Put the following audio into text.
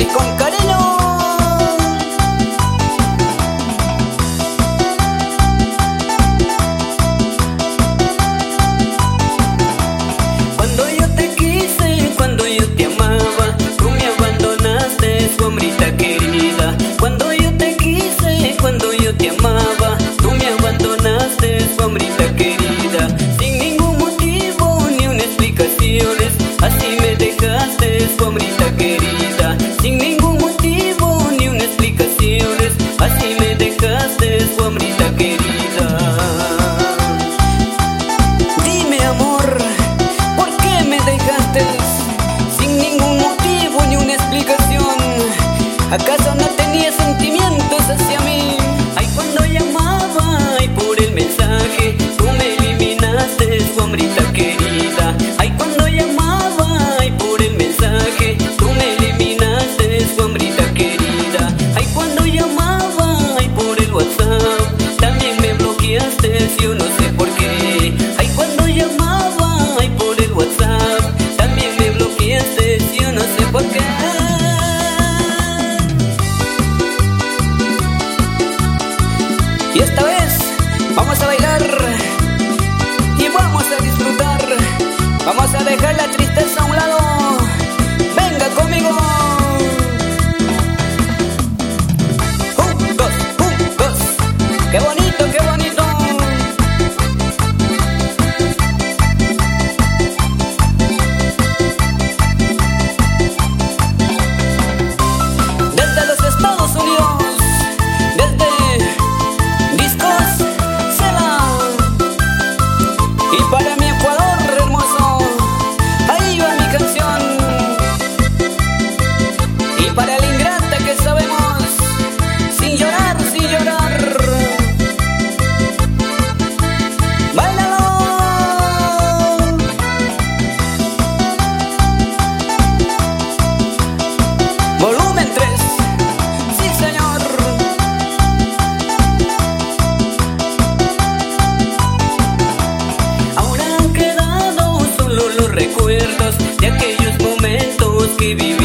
Capricornio. Yo no sé por qué. Ay, cuando llamaba, ay, por el WhatsApp, también me bloqueaste, yo no sé por qué. Y esta vez vamos a bailar y vamos a disfrutar. Vamos a dejar la tristeza a un lado. give